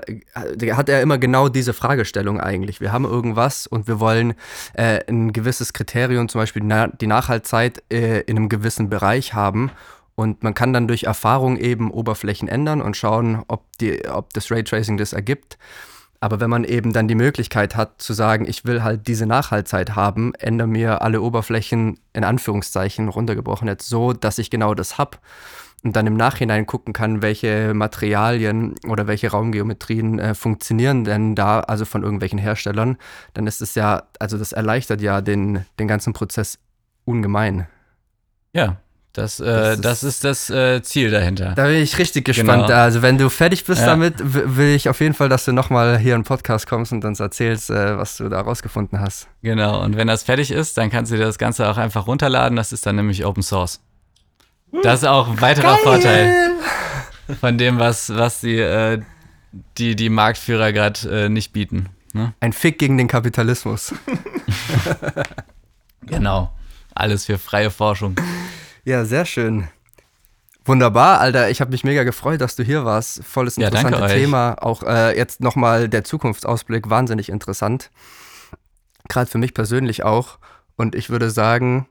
der hat ja immer genau diese Fragestellung eigentlich. Wir haben irgendwas und wir wollen äh, ein gewisses Kriterium, zum Beispiel die Nachhaltzeit äh, in einem gewissen Bereich haben und man kann dann durch Erfahrung eben Oberflächen ändern und schauen, ob, die, ob das Raytracing das ergibt. Aber wenn man eben dann die Möglichkeit hat zu sagen, ich will halt diese Nachhaltzeit haben, ändere mir alle Oberflächen in Anführungszeichen runtergebrochen jetzt so, dass ich genau das habe und dann im Nachhinein gucken kann, welche Materialien oder welche Raumgeometrien äh, funktionieren denn da, also von irgendwelchen Herstellern, dann ist es ja, also das erleichtert ja den, den ganzen Prozess ungemein. Ja, das, äh, das, ist, das ist das äh, Ziel dahinter. Da bin ich richtig gespannt. Genau. Also wenn du fertig bist ja. damit, will ich auf jeden Fall, dass du nochmal hier in den Podcast kommst und uns erzählst, äh, was du da rausgefunden hast. Genau, und wenn das fertig ist, dann kannst du dir das Ganze auch einfach runterladen. Das ist dann nämlich Open Source. Das ist auch ein weiterer Geil. Vorteil von dem, was, was die, äh, die, die Marktführer gerade äh, nicht bieten. Ne? Ein Fick gegen den Kapitalismus. genau. Alles für freie Forschung. Ja, sehr schön. Wunderbar, Alter. Ich habe mich mega gefreut, dass du hier warst. Volles interessantes ja, Thema. Auch äh, jetzt nochmal der Zukunftsausblick, wahnsinnig interessant. Gerade für mich persönlich auch. Und ich würde sagen.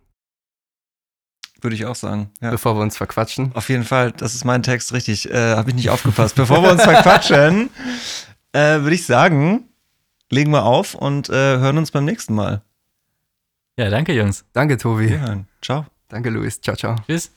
Würde ich auch sagen. Ja. Bevor wir uns verquatschen. Auf jeden Fall, das ist mein Text, richtig. Äh, habe ich nicht aufgepasst. Bevor wir uns verquatschen, äh, würde ich sagen, legen wir auf und äh, hören uns beim nächsten Mal. Ja, danke, Jungs. Danke, Tobi. Wir hören. Ciao. Danke, Luis. Ciao, ciao. Tschüss.